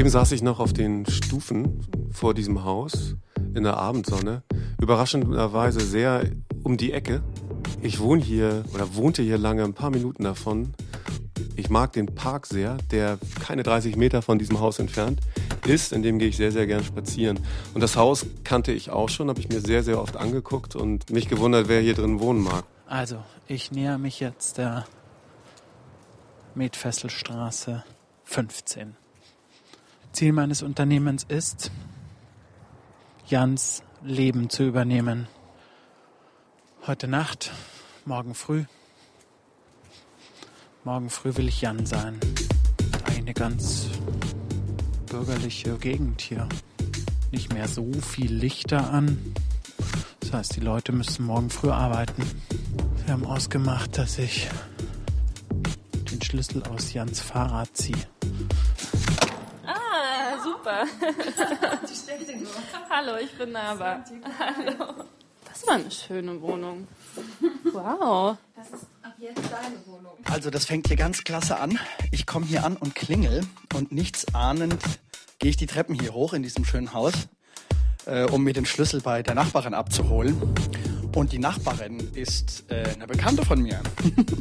Eben saß ich noch auf den Stufen vor diesem Haus in der Abendsonne. Überraschenderweise sehr um die Ecke. Ich wohne hier oder wohnte hier lange, ein paar Minuten davon. Ich mag den Park sehr, der keine 30 Meter von diesem Haus entfernt ist. In dem gehe ich sehr, sehr gern spazieren. Und das Haus kannte ich auch schon, habe ich mir sehr, sehr oft angeguckt und mich gewundert, wer hier drin wohnen mag. Also, ich näher mich jetzt der Metfesselstraße 15. Ziel meines Unternehmens ist, Jans Leben zu übernehmen. Heute Nacht, morgen früh. Morgen früh will ich Jan sein. Eine ganz bürgerliche Gegend hier. Nicht mehr so viel Lichter an. Das heißt, die Leute müssen morgen früh arbeiten. Wir haben ausgemacht, dass ich den Schlüssel aus Jans Fahrrad ziehe. Super. Hallo, ich bin Nava. Hallo. Das war eine schöne Wohnung. Wow. Also das fängt hier ganz klasse an. Ich komme hier an und klingel und nichts ahnend gehe ich die Treppen hier hoch in diesem schönen Haus, äh, um mir den Schlüssel bei der Nachbarin abzuholen. Und die Nachbarin ist äh, eine Bekannte von mir.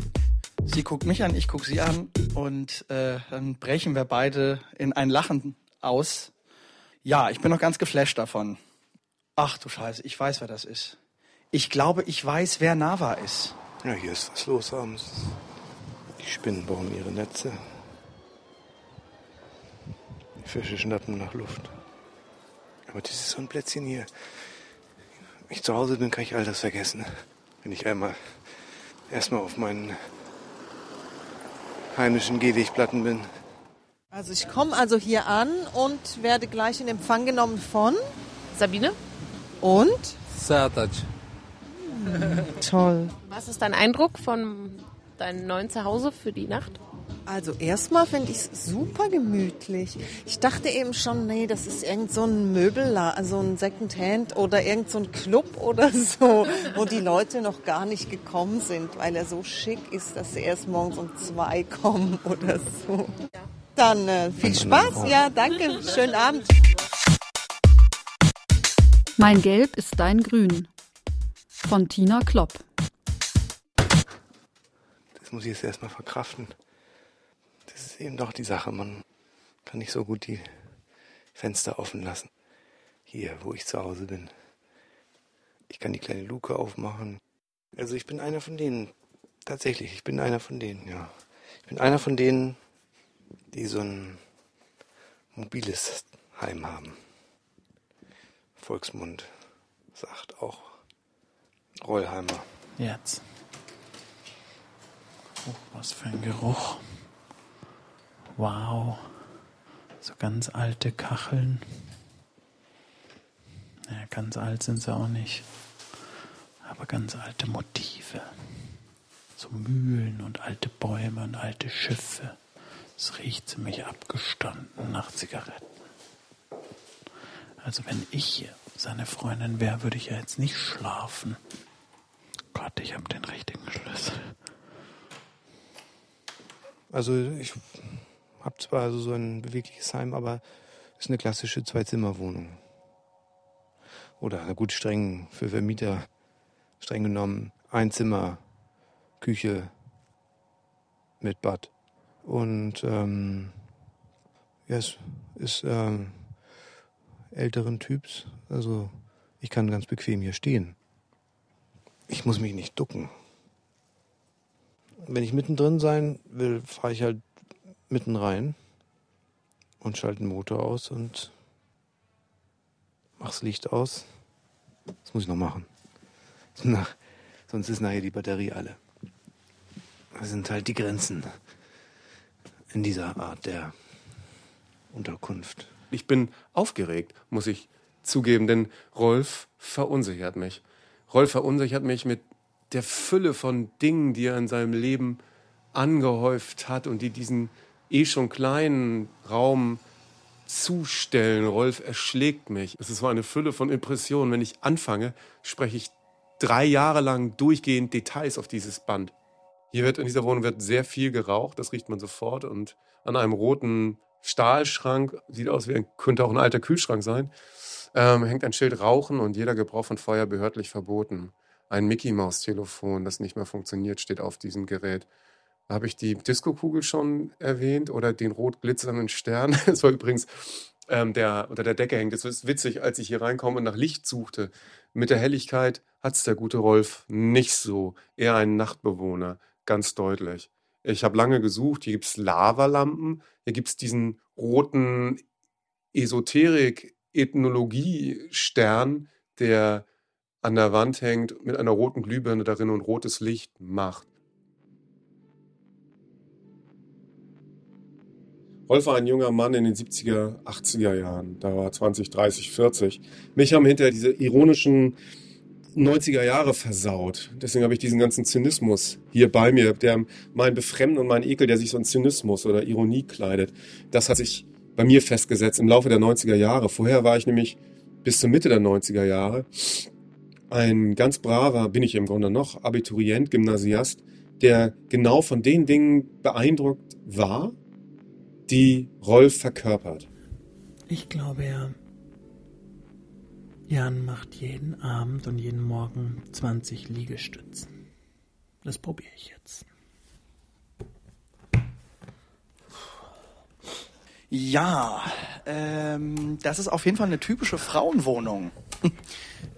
sie guckt mich an, ich gucke sie an und äh, dann brechen wir beide in ein Lachen aus. Ja, ich bin noch ganz geflasht davon. Ach du Scheiße, ich weiß, wer das ist. Ich glaube, ich weiß, wer Nava ist. Ja, hier ist was los abends. Die Spinnen bauen ihre Netze. Die Fische schnappen nach Luft. Aber dieses so ein Plätzchen hier. Wenn ich zu Hause bin, kann ich all das vergessen. Wenn ich einmal erstmal auf meinen heimischen Gehwegplatten bin. Also ich komme also hier an und werde gleich in Empfang genommen von Sabine? und Sertac. toll. Was ist dein Eindruck von deinem neuen Zuhause für die Nacht? Also erstmal finde ich es super gemütlich. Ich dachte eben schon, nee, das ist irgend so ein Möbelladen, also ein Secondhand oder irgend so ein Club oder so, wo die Leute noch gar nicht gekommen sind, weil er so schick ist, dass sie erst morgens um zwei kommen oder so. Dann äh, viel Spaß, ja, danke, schönen Abend. Mein Gelb ist dein Grün. Von Tina Klopp. Das muss ich jetzt erstmal verkraften. Das ist eben doch die Sache. Man kann nicht so gut die Fenster offen lassen. Hier, wo ich zu Hause bin. Ich kann die kleine Luke aufmachen. Also ich bin einer von denen. Tatsächlich, ich bin einer von denen, ja. Ich bin einer von denen, die so ein mobiles Heim haben. Volksmund sagt auch Rollheimer. Jetzt. Oh, was für ein Geruch. Wow. So ganz alte Kacheln. Naja, ganz alt sind sie auch nicht. Aber ganz alte Motive. So Mühlen und alte Bäume und alte Schiffe. Es riecht ziemlich abgestanden nach Zigaretten. Also wenn ich seine Freundin wäre, würde ich ja jetzt nicht schlafen. Gott, ich habe den richtigen Schlüssel. Also ich habe zwar also so ein bewegliches Heim, aber es ist eine klassische Zwei-Zimmer-Wohnung. Oder na gut, streng für Vermieter, streng genommen, ein Zimmer, Küche mit Bad. Und ähm, ja, es ist ähm, älteren Typs. Also ich kann ganz bequem hier stehen. Ich muss mich nicht ducken. Wenn ich mittendrin sein will, fahre ich halt mitten rein und schalte den Motor aus und mach's Licht aus. Das muss ich noch machen. Sonst ist nachher die Batterie alle. Das sind halt die Grenzen in dieser Art der Unterkunft. Ich bin aufgeregt, muss ich zugeben, denn Rolf verunsichert mich. Rolf verunsichert mich mit der Fülle von Dingen, die er in seinem Leben angehäuft hat und die diesen eh schon kleinen Raum zustellen. Rolf erschlägt mich. Es ist so eine Fülle von Impressionen. Wenn ich anfange, spreche ich drei Jahre lang durchgehend Details auf dieses Band. Hier wird in dieser Wohnung wird sehr viel geraucht, das riecht man sofort. Und an einem roten Stahlschrank, sieht aus wie könnte auch ein alter Kühlschrank sein, ähm, hängt ein Schild Rauchen und jeder Gebrauch von Feuer behördlich verboten. Ein Mickey Maus Telefon, das nicht mehr funktioniert, steht auf diesem Gerät. Habe ich die Diskokugel schon erwähnt oder den rot glitzernden Stern? Das war übrigens ähm, der unter der Decke hängt. Das ist witzig, als ich hier reinkomme und nach Licht suchte. Mit der Helligkeit hat es der gute Rolf nicht so. Eher ein Nachtbewohner, ganz deutlich. Ich habe lange gesucht. Hier gibt es Lavalampen. Hier gibt es diesen roten Esoterik-Ethnologie-Stern, der an der Wand hängt mit einer roten Glühbirne darin und rotes Licht macht. Rolf war ein junger Mann in den 70er, 80er Jahren. Da war 20, 30, 40. Mich haben hinterher diese ironischen 90er Jahre versaut. Deswegen habe ich diesen ganzen Zynismus hier bei mir, der mein Befremden und mein Ekel, der sich so in Zynismus oder Ironie kleidet, das hat sich bei mir festgesetzt im Laufe der 90er Jahre. Vorher war ich nämlich bis zur Mitte der 90er Jahre ein ganz braver, bin ich im Grunde noch, Abiturient, Gymnasiast, der genau von den Dingen beeindruckt war, die Rolf verkörpert? Ich glaube ja. Jan macht jeden Abend und jeden Morgen 20 Liegestützen. Das probiere ich jetzt. Ja, ähm, das ist auf jeden Fall eine typische Frauenwohnung.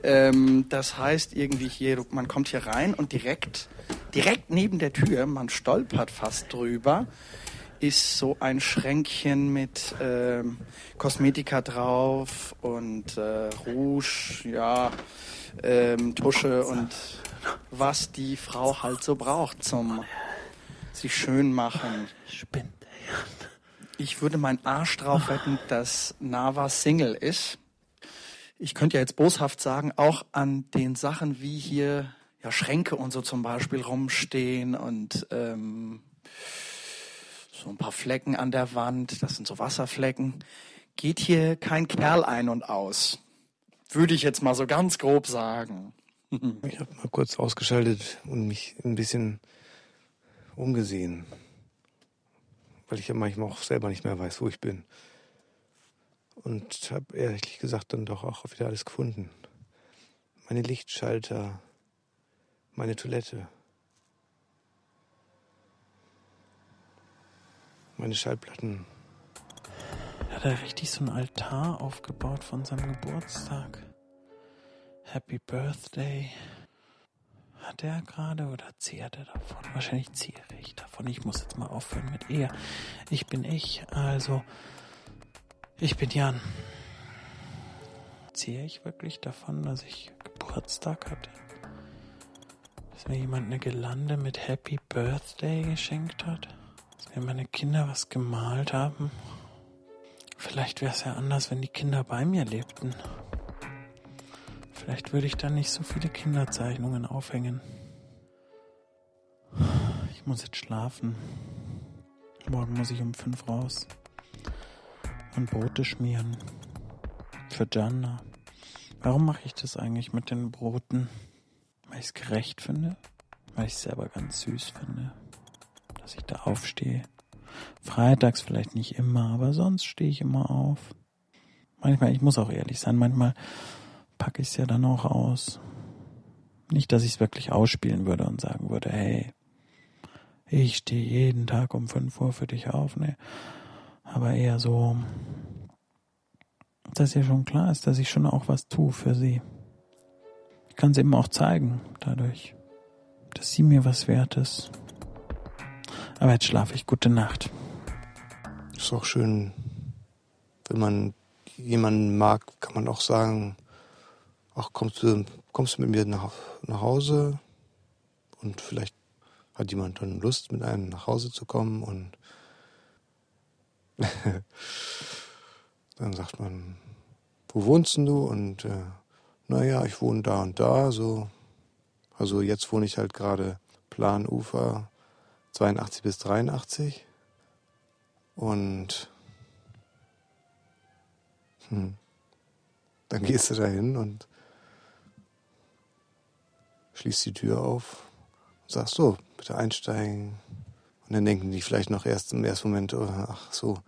ähm, das heißt irgendwie hier, man kommt hier rein und direkt, direkt neben der Tür, man stolpert fast drüber, ist so ein Schränkchen mit äh, Kosmetika drauf und äh, Rouge, ja, ähm, Tusche und was die Frau halt so braucht zum sich schön machen. Spinnt. Ich würde meinen Arsch drauf wetten, dass Nava Single ist. Ich könnte ja jetzt boshaft sagen, auch an den Sachen wie hier ja Schränke und so zum Beispiel rumstehen und ähm, so ein paar Flecken an der Wand, das sind so Wasserflecken. Geht hier kein Kerl ein und aus. Würde ich jetzt mal so ganz grob sagen. Ich habe mal kurz ausgeschaltet und mich ein bisschen umgesehen, weil ich ja manchmal auch selber nicht mehr weiß, wo ich bin. Und habe ehrlich gesagt dann doch auch wieder alles gefunden. Meine Lichtschalter, meine Toilette, meine Schallplatten. Hat er richtig so einen Altar aufgebaut von seinem Geburtstag? Happy Birthday. Hat er gerade oder zehrt er davon? Wahrscheinlich zehre ich davon. Ich muss jetzt mal aufhören mit er. Ich bin ich, also ich bin Jan. Zehre ich wirklich davon, dass ich Geburtstag hatte? Dass mir jemand eine Gelande mit Happy Birthday geschenkt hat? Wenn meine Kinder was gemalt haben. Vielleicht wäre es ja anders, wenn die Kinder bei mir lebten. Vielleicht würde ich dann nicht so viele Kinderzeichnungen aufhängen. Ich muss jetzt schlafen. Morgen muss ich um fünf raus. Und Brote schmieren. Für Jana. Warum mache ich das eigentlich mit den Broten? Weil ich es gerecht finde? Weil ich es selber ganz süß finde? Dass ich da aufstehe. Freitags vielleicht nicht immer, aber sonst stehe ich immer auf. Manchmal, ich muss auch ehrlich sein, manchmal packe ich es ja dann auch aus. Nicht, dass ich es wirklich ausspielen würde und sagen würde, hey, ich stehe jeden Tag um 5 Uhr für dich auf, ne? Aber eher so, dass ihr schon klar ist, dass ich schon auch was tue für sie. Ich kann es eben auch zeigen, dadurch, dass sie mir was wert ist. Aber jetzt schlafe ich. Gute Nacht. Ist auch schön, wenn man jemanden mag, kann man auch sagen, ach, kommst du, kommst du mit mir nach, nach Hause? Und vielleicht hat jemand dann Lust, mit einem nach Hause zu kommen und dann sagt man, wo wohnst denn du? Und äh, naja, ich wohne da und da, so. Also jetzt wohne ich halt gerade Planufer 82 bis 83. Und hm, dann gehst du da hin und schließt die Tür auf und sagst so, bitte einsteigen. Und dann denken die vielleicht noch erst im ersten Moment, oh, ach so,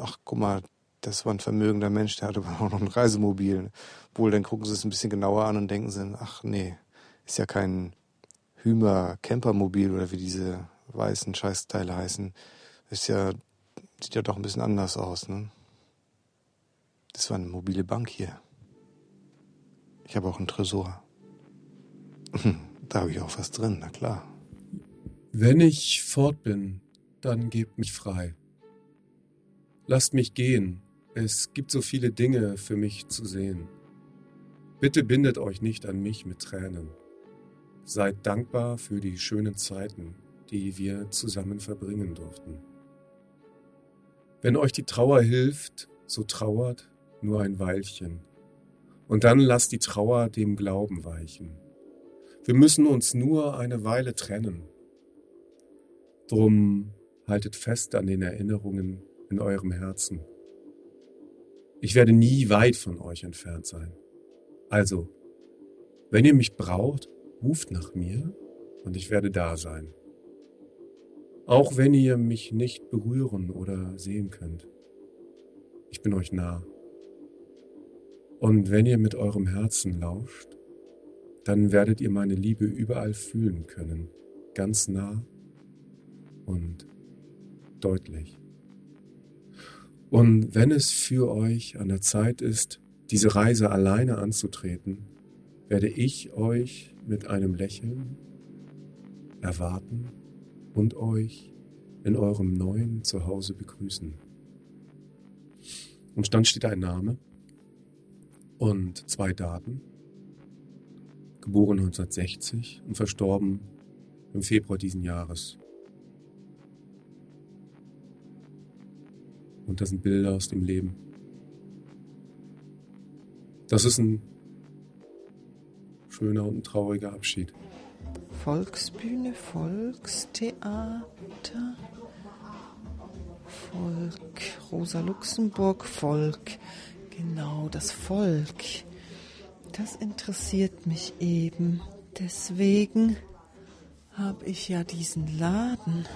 ach guck mal, das war ein vermögender Mensch, der hatte aber auch noch ein Reisemobil. Wohl, dann gucken sie es ein bisschen genauer an und denken sie, ach nee, ist ja kein Hümer Campermobil oder wie diese weißen Scheißteile heißen. Ist ja, sieht ja doch ein bisschen anders aus, ne? Das war eine mobile Bank hier. Ich habe auch einen Tresor. Da habe ich auch was drin, na klar. Wenn ich fort bin, dann gebt mich frei. Lasst mich gehen, es gibt so viele Dinge für mich zu sehen. Bitte bindet euch nicht an mich mit Tränen. Seid dankbar für die schönen Zeiten, die wir zusammen verbringen durften. Wenn euch die Trauer hilft, so trauert nur ein Weilchen. Und dann lasst die Trauer dem Glauben weichen. Wir müssen uns nur eine Weile trennen. Drum haltet fest an den Erinnerungen in eurem Herzen. Ich werde nie weit von euch entfernt sein. Also, wenn ihr mich braucht, ruft nach mir und ich werde da sein. Auch wenn ihr mich nicht berühren oder sehen könnt. Ich bin euch nah. Und wenn ihr mit eurem Herzen lauscht, dann werdet ihr meine Liebe überall fühlen können, ganz nah und deutlich. Und wenn es für euch an der Zeit ist, diese Reise alleine anzutreten, werde ich euch mit einem Lächeln erwarten und euch in eurem neuen Zuhause begrüßen. Am Stand steht ein Name und zwei Daten. Geboren 1960 und verstorben im Februar diesen Jahres. Und das sind Bilder aus dem Leben. Das ist ein schöner und ein trauriger Abschied. Volksbühne, Volkstheater, Volk, Rosa Luxemburg, Volk, genau das Volk. Das interessiert mich eben. Deswegen habe ich ja diesen Laden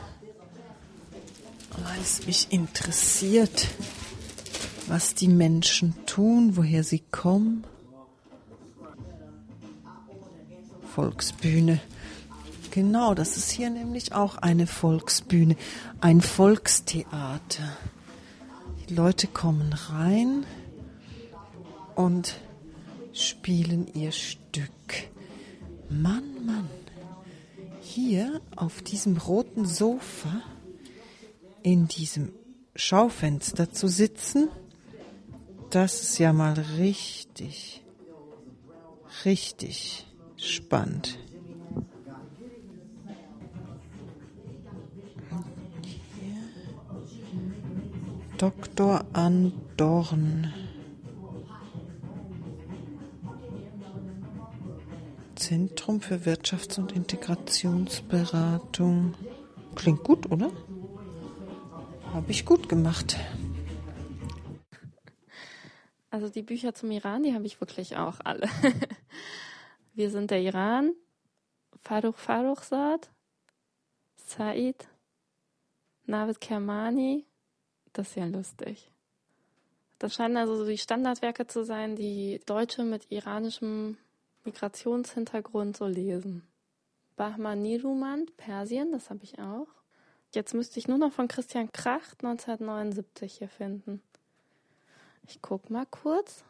weil es mich interessiert, was die Menschen tun, woher sie kommen. Volksbühne. Genau, das ist hier nämlich auch eine Volksbühne, ein Volkstheater. Die Leute kommen rein und spielen ihr Stück. Mann, Mann, hier auf diesem roten Sofa in diesem Schaufenster zu sitzen, das ist ja mal richtig, richtig spannend. Dr. Andorn. Zentrum für Wirtschafts- und Integrationsberatung. Klingt gut, oder? Habe ich gut gemacht. Also die Bücher zum Iran, die habe ich wirklich auch alle. Wir sind der Iran, Faruch Faruchzad, Said, Navid Kermani. Das ist ja lustig. Das scheinen also so die Standardwerke zu sein, die Deutsche mit iranischem Migrationshintergrund so lesen. Bahman Nirumand, Persien, das habe ich auch. Jetzt müsste ich nur noch von Christian Kracht 1979 hier finden. Ich guck mal kurz.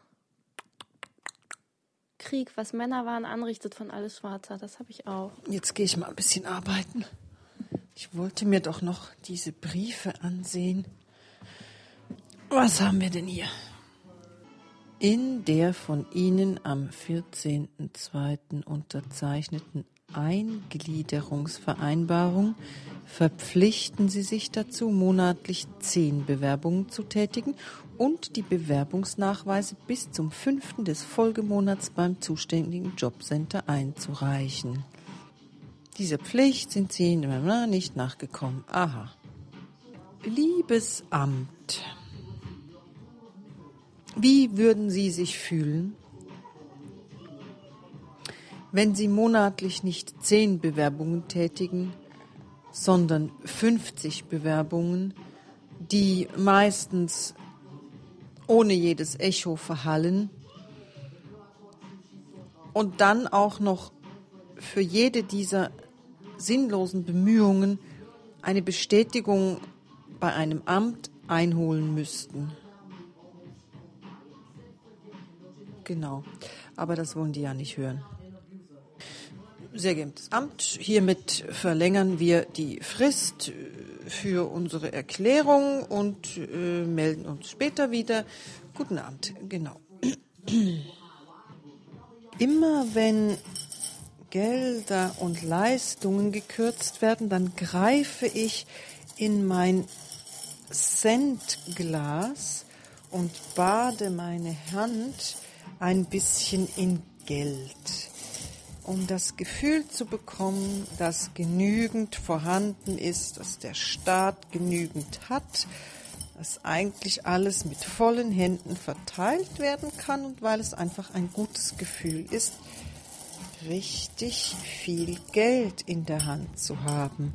Krieg, was Männer waren, anrichtet von Alles Schwarzer. Das habe ich auch. Jetzt gehe ich mal ein bisschen arbeiten. Ich wollte mir doch noch diese Briefe ansehen. Was haben wir denn hier? In der von Ihnen am 14.02. unterzeichneten Eingliederungsvereinbarung verpflichten Sie sich dazu, monatlich zehn Bewerbungen zu tätigen und die Bewerbungsnachweise bis zum fünften des Folgemonats beim zuständigen Jobcenter einzureichen. Dieser Pflicht sind Sie nicht nachgekommen. Aha. Liebes Amt, wie würden Sie sich fühlen, wenn Sie monatlich nicht zehn Bewerbungen tätigen, sondern 50 Bewerbungen, die meistens ohne jedes Echo verhallen und dann auch noch für jede dieser sinnlosen Bemühungen eine Bestätigung bei einem Amt einholen müssten. Genau, aber das wollen die ja nicht hören. Sehr geehrtes Amt, hiermit verlängern wir die Frist für unsere Erklärung und äh, melden uns später wieder. Guten Abend, genau. Immer wenn Gelder und Leistungen gekürzt werden, dann greife ich in mein Centglas und bade meine Hand ein bisschen in Geld um das Gefühl zu bekommen, dass genügend vorhanden ist, dass der Staat genügend hat, dass eigentlich alles mit vollen Händen verteilt werden kann und weil es einfach ein gutes Gefühl ist, richtig viel Geld in der Hand zu haben.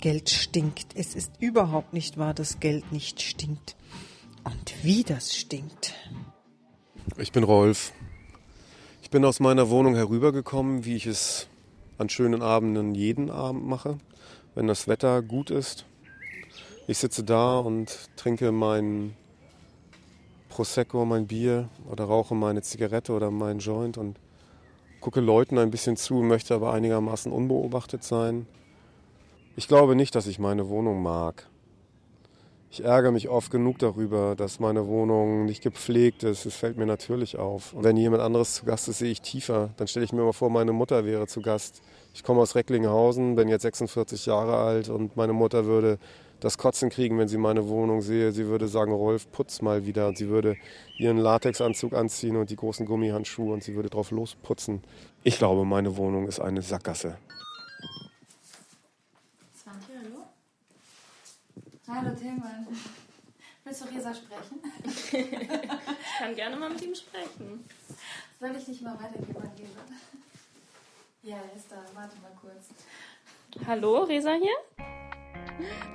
Geld stinkt. Es ist überhaupt nicht wahr, dass Geld nicht stinkt. Und wie das stinkt. Ich bin Rolf. Ich bin aus meiner Wohnung herübergekommen, wie ich es an schönen Abenden jeden Abend mache, wenn das Wetter gut ist. Ich sitze da und trinke mein Prosecco, mein Bier oder rauche meine Zigarette oder meinen Joint und gucke Leuten ein bisschen zu, möchte aber einigermaßen unbeobachtet sein. Ich glaube nicht, dass ich meine Wohnung mag. Ich ärgere mich oft genug darüber, dass meine Wohnung nicht gepflegt ist. Es fällt mir natürlich auf. Und wenn jemand anderes zu Gast ist, sehe ich tiefer. Dann stelle ich mir mal vor, meine Mutter wäre zu Gast. Ich komme aus Recklinghausen, bin jetzt 46 Jahre alt und meine Mutter würde das Kotzen kriegen, wenn sie meine Wohnung sehe. Sie würde sagen, Rolf, putz mal wieder. Und sie würde ihren Latexanzug anziehen und die großen Gummihandschuhe und sie würde drauf losputzen. Ich glaube, meine Wohnung ist eine Sackgasse. Hallo Tillmann. Willst du Resa sprechen? ich kann gerne mal mit ihm sprechen. Soll ich dich mal weitergeben an Resa? Ja, er ist da. Warte mal kurz. Hallo, Resa hier?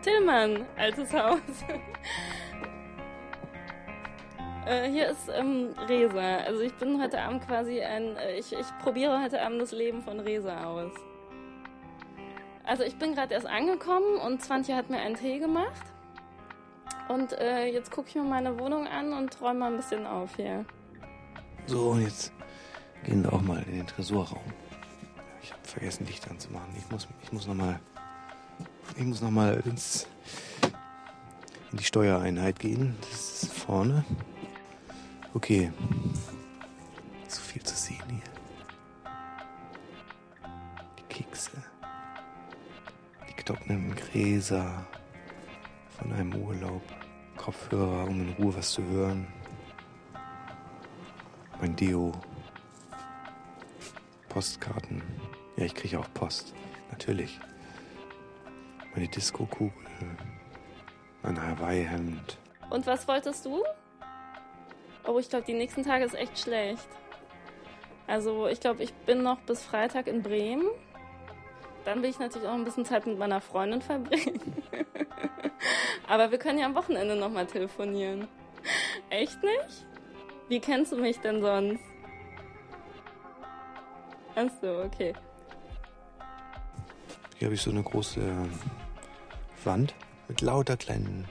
Tillmann, altes Haus. äh, hier ist ähm, Resa. Also ich bin heute Abend quasi ein... Äh, ich, ich probiere heute Abend das Leben von Resa aus. Also ich bin gerade erst angekommen und Swantje hat mir einen Tee gemacht. Und äh, jetzt gucke ich mir meine Wohnung an und räume mal ein bisschen auf hier. So, und jetzt gehen wir auch mal in den Tresorraum. Ich habe vergessen, Licht anzumachen. Ich muss, ich muss noch ich muss noch ins, in die Steuereinheit gehen. Das ist vorne. Okay. So viel zu sehen hier. Die Kekse trockenen Gräser von einem Urlaub, Kopfhörer, um in Ruhe was zu hören, mein Deo, Postkarten. Ja, ich kriege auch Post, natürlich. Meine Disco-Kugel, mein Hawaii-Hemd. Und was wolltest du? Oh, ich glaube, die nächsten Tage ist echt schlecht. Also, ich glaube, ich bin noch bis Freitag in Bremen. Dann will ich natürlich auch ein bisschen Zeit mit meiner Freundin verbringen. Aber wir können ja am Wochenende nochmal telefonieren. Echt nicht? Wie kennst du mich denn sonst? Ach so, okay. Hier habe ich so eine große Wand mit lauter kleinen,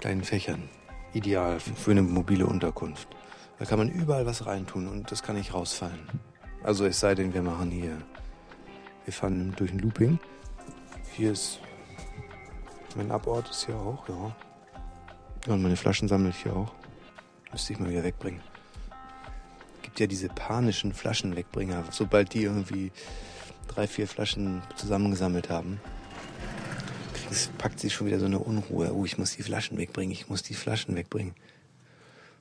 kleinen Fächern. Ideal für eine mobile Unterkunft. Da kann man überall was reintun und das kann nicht rausfallen. Also es sei denn, wir machen hier wir fahren durch ein Looping. Hier ist mein Abort ist hier auch, ja. Und meine Flaschen sammle ich hier auch. Müsste ich mal wieder wegbringen. Gibt ja diese panischen Flaschenwegbringer. Sobald die irgendwie drei, vier Flaschen zusammengesammelt haben, kriegst, packt sich schon wieder so eine Unruhe. Oh, ich muss die Flaschen wegbringen, ich muss die Flaschen wegbringen.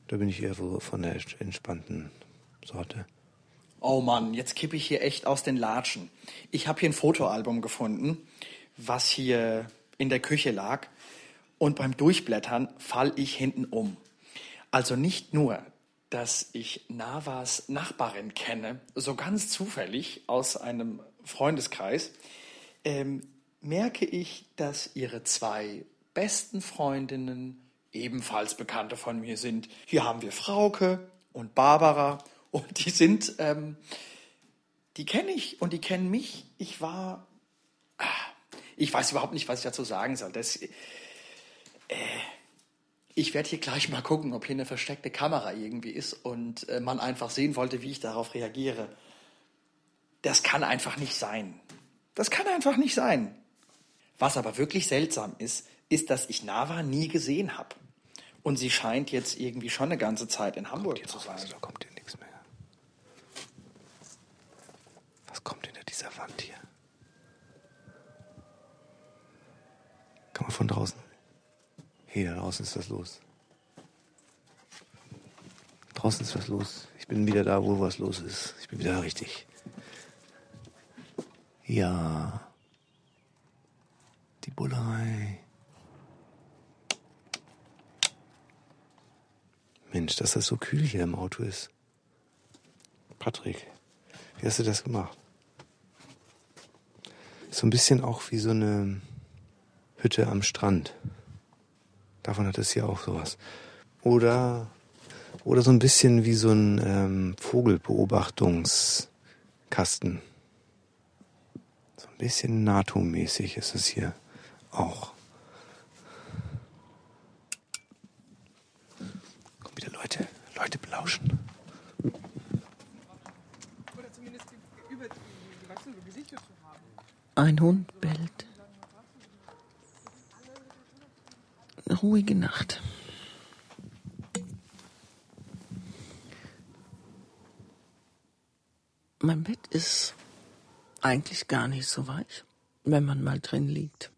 Da bin ich eher von der entspannten Sorte. Oh Mann, jetzt kippe ich hier echt aus den Latschen. Ich habe hier ein Fotoalbum gefunden, was hier in der Küche lag. Und beim Durchblättern fall ich hinten um. Also nicht nur, dass ich Navas Nachbarin kenne, so ganz zufällig aus einem Freundeskreis, ähm, merke ich, dass ihre zwei besten Freundinnen ebenfalls Bekannte von mir sind. Hier haben wir Frauke und Barbara und die sind, ähm, die kenne ich und die kennen mich. Ich war, ah, ich weiß überhaupt nicht, was ich dazu sagen soll. Das, äh, ich werde hier gleich mal gucken, ob hier eine versteckte Kamera irgendwie ist und äh, man einfach sehen wollte, wie ich darauf reagiere. Das kann einfach nicht sein. Das kann einfach nicht sein. Was aber wirklich seltsam ist, ist, dass ich Nava nie gesehen habe. Und sie scheint jetzt irgendwie schon eine ganze Zeit in Hamburg zu sein. Da kommt hier nichts mehr. Was kommt hinter dieser Wand hier? Kann man von draußen? Hey, da draußen ist was los. Draußen ist was los. Ich bin wieder da, wo was los ist. Ich bin wieder richtig. Ja. Die Bullerei. Mensch, dass das so kühl hier im Auto ist. Patrick, wie hast du das gemacht? So ein bisschen auch wie so eine Hütte am Strand. Davon hat es hier auch sowas. Oder, oder so ein bisschen wie so ein ähm, Vogelbeobachtungskasten. So ein bisschen NATO-mäßig ist es hier auch. Leute, Leute belauschen. Ein Hund bellt. Eine ruhige Nacht. Mein Bett ist eigentlich gar nicht so weich, wenn man mal drin liegt.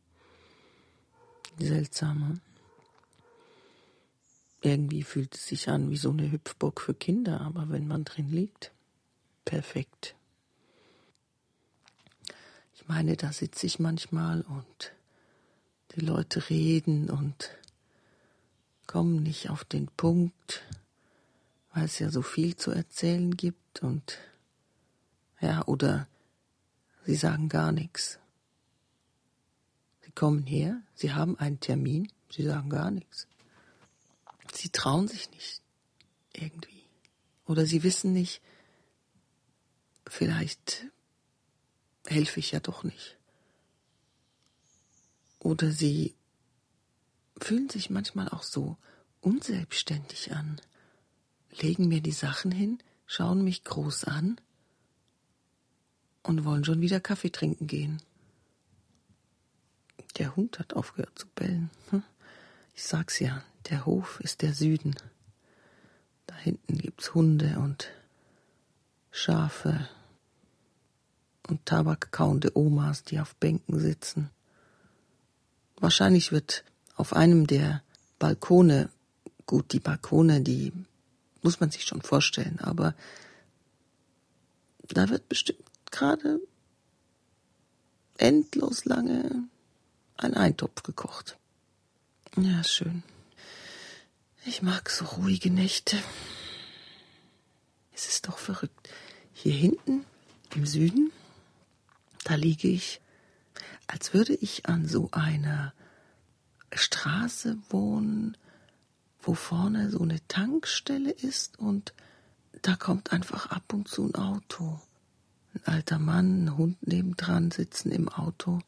Seltsam. Irgendwie fühlt es sich an wie so eine Hüpfburg für Kinder, aber wenn man drin liegt, perfekt. Meine, da sitze ich manchmal und die Leute reden und kommen nicht auf den Punkt, weil es ja so viel zu erzählen gibt und ja, oder sie sagen gar nichts. Sie kommen her, sie haben einen Termin, sie sagen gar nichts. Sie trauen sich nicht irgendwie. Oder sie wissen nicht, vielleicht helfe ich ja doch nicht. Oder sie fühlen sich manchmal auch so unselbstständig an, legen mir die Sachen hin, schauen mich groß an und wollen schon wieder Kaffee trinken gehen. Der Hund hat aufgehört zu bellen. Hm? Ich sag's ja, der Hof ist der Süden. Da hinten gibt's Hunde und Schafe und tabakkauende Omas, die auf Bänken sitzen. Wahrscheinlich wird auf einem der Balkone, gut, die Balkone, die muss man sich schon vorstellen, aber da wird bestimmt gerade endlos lange ein Eintopf gekocht. Ja, schön. Ich mag so ruhige Nächte. Es ist doch verrückt. Hier hinten im Süden, da liege ich, als würde ich an so einer Straße wohnen, wo vorne so eine Tankstelle ist und da kommt einfach ab und zu ein Auto. Ein alter Mann, ein Hund nebendran sitzen im Auto.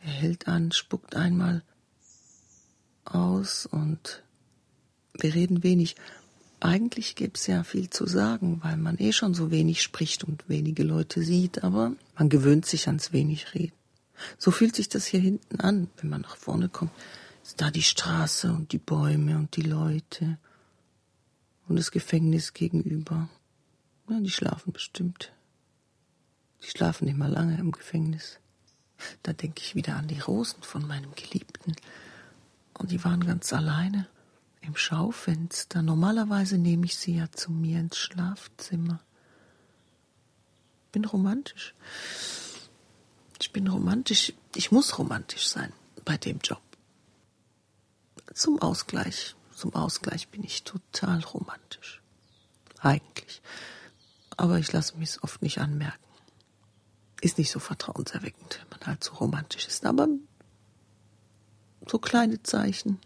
Er hält an, spuckt einmal aus und wir reden wenig. Eigentlich gäbe es ja viel zu sagen, weil man eh schon so wenig spricht und wenige Leute sieht, aber man gewöhnt sich ans wenig reden. So fühlt sich das hier hinten an, wenn man nach vorne kommt. Ist da die Straße und die Bäume und die Leute und das Gefängnis gegenüber. Ja, die schlafen bestimmt. Die schlafen immer lange im Gefängnis. Da denke ich wieder an die Rosen von meinem Geliebten. Und die waren ganz alleine im Schaufenster. Normalerweise nehme ich sie ja zu mir ins Schlafzimmer. Bin romantisch. Ich bin romantisch. Ich muss romantisch sein bei dem Job. Zum Ausgleich, zum Ausgleich bin ich total romantisch. Eigentlich. Aber ich lasse mich es oft nicht anmerken. Ist nicht so vertrauenserweckend, wenn man halt so romantisch ist. Aber so kleine Zeichen.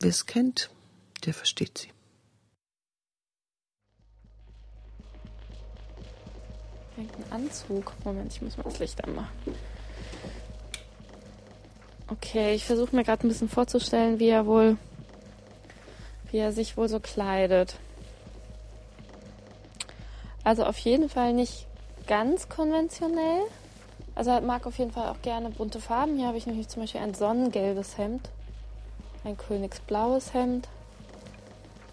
Wer es kennt, der versteht sie. Irgendein Anzug. Moment, ich muss mal das Licht anmachen. Okay, ich versuche mir gerade ein bisschen vorzustellen, wie er wohl, wie er sich wohl so kleidet. Also auf jeden Fall nicht ganz konventionell. Also er mag auf jeden Fall auch gerne bunte Farben. Hier habe ich nämlich zum Beispiel ein sonnengelbes Hemd, ein königsblaues Hemd.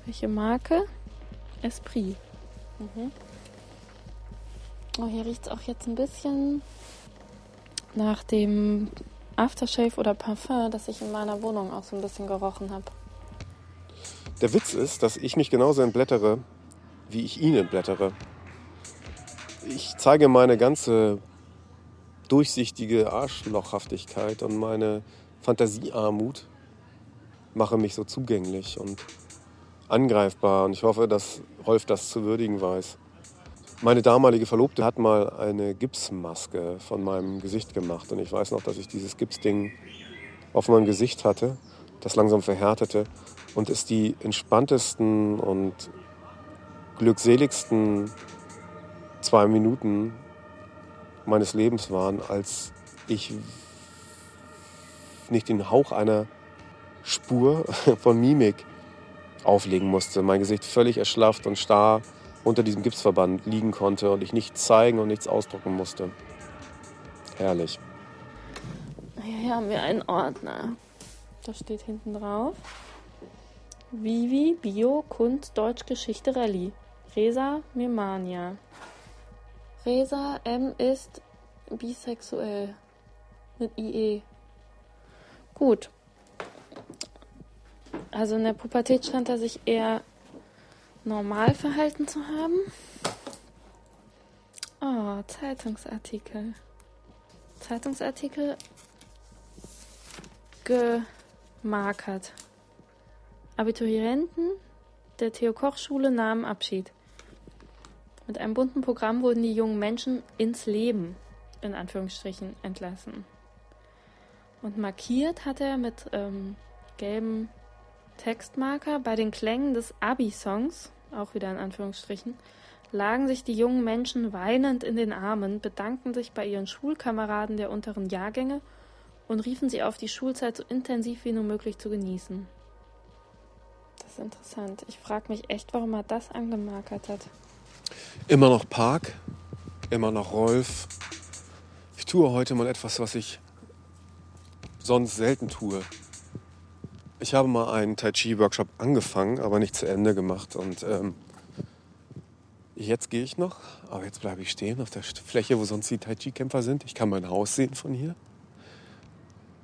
Welche Marke? Esprit. Mhm. Oh, hier riecht es auch jetzt ein bisschen nach dem Aftershave oder Parfum, das ich in meiner Wohnung auch so ein bisschen gerochen habe. Der Witz ist, dass ich mich genauso entblättere, wie ich ihn entblättere. Ich zeige meine ganze durchsichtige Arschlochhaftigkeit und meine Fantasiearmut, mache mich so zugänglich und angreifbar. Und ich hoffe, dass Rolf das zu würdigen weiß. Meine damalige Verlobte hat mal eine Gipsmaske von meinem Gesicht gemacht. Und ich weiß noch, dass ich dieses Gipsding auf meinem Gesicht hatte, das langsam verhärtete und es die entspanntesten und glückseligsten zwei Minuten meines Lebens waren, als ich nicht den Hauch einer Spur von Mimik auflegen musste. Mein Gesicht völlig erschlafft und starr unter diesem Gipsverband liegen konnte und ich nichts zeigen und nichts ausdrucken musste. Herrlich. Hier haben wir einen Ordner. Da steht hinten drauf. Vivi, Bio, Kunst, Deutsch, Geschichte, Rallye. Resa Mirmania. Resa M ist bisexuell. Mit IE. Gut. Also in der Pubertät scheint er sich eher normal verhalten zu haben. Oh, Zeitungsartikel. Zeitungsartikel gemarkert. Abiturienten der Theo-Koch-Schule nahmen Abschied. Mit einem bunten Programm wurden die jungen Menschen ins Leben, in Anführungsstrichen, entlassen. Und markiert hat er mit ähm, gelben Textmarker bei den Klängen des Abi-Songs auch wieder in Anführungsstrichen, lagen sich die jungen Menschen weinend in den Armen, bedankten sich bei ihren Schulkameraden der unteren Jahrgänge und riefen sie auf, die Schulzeit so intensiv wie nur möglich zu genießen. Das ist interessant. Ich frage mich echt, warum er das angemarkert hat. Immer noch Park, immer noch Rolf. Ich tue heute mal etwas, was ich sonst selten tue. Ich habe mal einen Tai Chi Workshop angefangen, aber nicht zu Ende gemacht. Und ähm, jetzt gehe ich noch, aber jetzt bleibe ich stehen auf der Fläche, wo sonst die Tai Chi Kämpfer sind. Ich kann mein Haus sehen von hier.